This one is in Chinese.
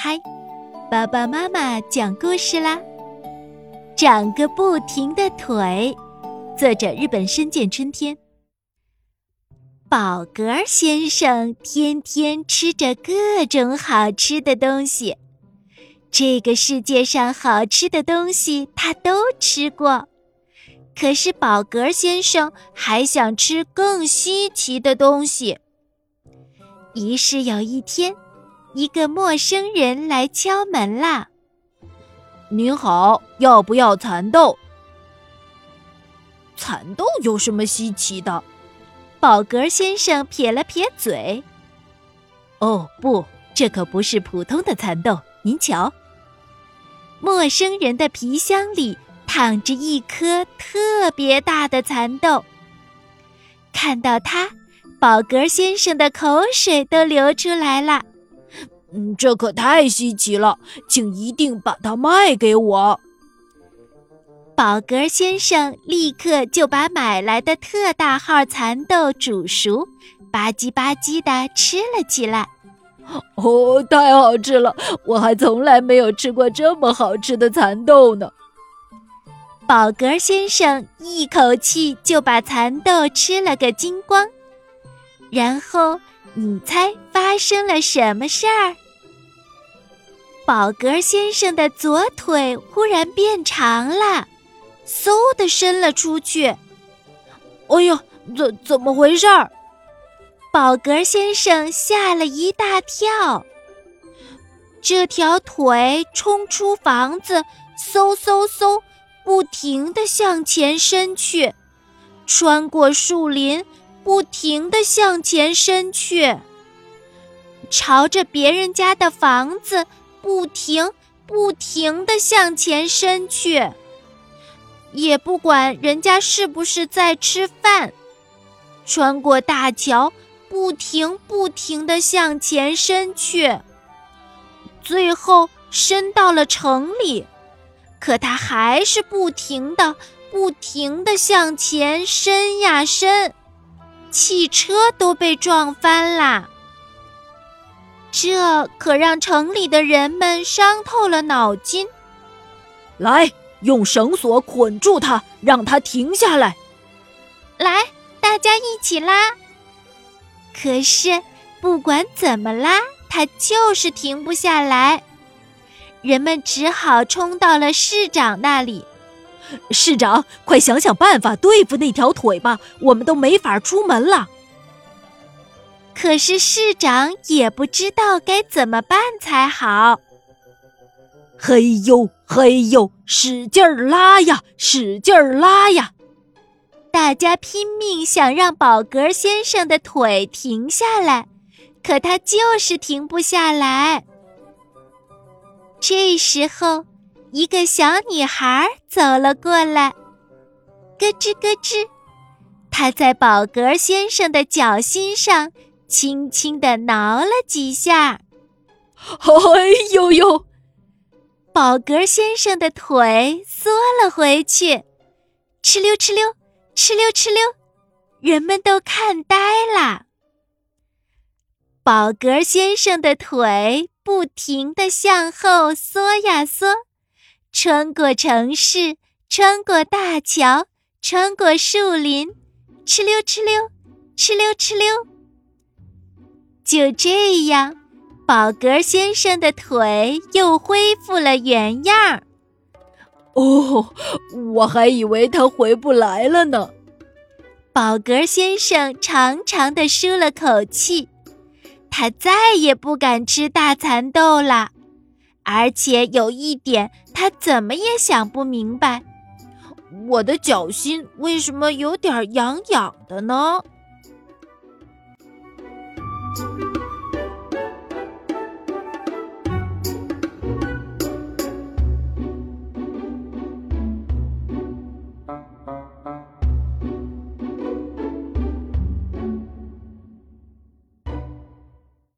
嗨，爸爸妈妈讲故事啦！长个不停的腿，作者日本深见春天。宝格先生天天吃着各种好吃的东西，这个世界上好吃的东西他都吃过。可是宝格先生还想吃更稀奇的东西。于是有一天。一个陌生人来敲门啦。您好，要不要蚕豆？蚕豆有什么稀奇的？宝格先生撇了撇嘴。哦，不，这可不是普通的蚕豆。您瞧，陌生人的皮箱里躺着一颗特别大的蚕豆。看到它，宝格先生的口水都流出来了。嗯，这可太稀奇了，请一定把它卖给我。宝格先生立刻就把买来的特大号蚕豆煮熟，吧唧吧唧的吃了起来。哦，太好吃了！我还从来没有吃过这么好吃的蚕豆呢。宝格先生一口气就把蚕豆吃了个精光，然后。你猜发生了什么事儿？宝格先生的左腿忽然变长了，嗖的伸了出去。哎呀，怎怎么回事儿？宝格先生吓了一大跳。这条腿冲出房子，嗖嗖嗖，不停的向前伸去，穿过树林。不停地向前伸去，朝着别人家的房子不停不停地向前伸去，也不管人家是不是在吃饭。穿过大桥，不停不停地向前伸去，最后伸到了城里，可他还是不停的、不停地向前伸呀伸。汽车都被撞翻啦！这可让城里的人们伤透了脑筋。来，用绳索捆住它，让它停下来。来，大家一起拉。可是不管怎么拉，它就是停不下来。人们只好冲到了市长那里。市长，快想想办法对付那条腿吧！我们都没法出门了。可是市长也不知道该怎么办才好。嘿呦嘿呦，使劲儿拉呀，使劲儿拉呀！大家拼命想让宝格先生的腿停下来，可他就是停不下来。这时候。一个小女孩走了过来，咯吱咯吱，她在宝格先生的脚心上轻轻地挠了几下。哎呦呦！宝格先生的腿缩了回去，哧溜哧溜，哧溜哧溜，人们都看呆了。宝格先生的腿不停地向后缩呀缩。穿过城市，穿过大桥，穿过树林，哧溜哧溜，哧溜哧溜。就这样，宝格先生的腿又恢复了原样。哦，我还以为他回不来了呢。宝格先生长长的舒了口气，他再也不敢吃大蚕豆了。而且有一点他怎么也想不明白。我的脚心为什么有点痒痒的呢？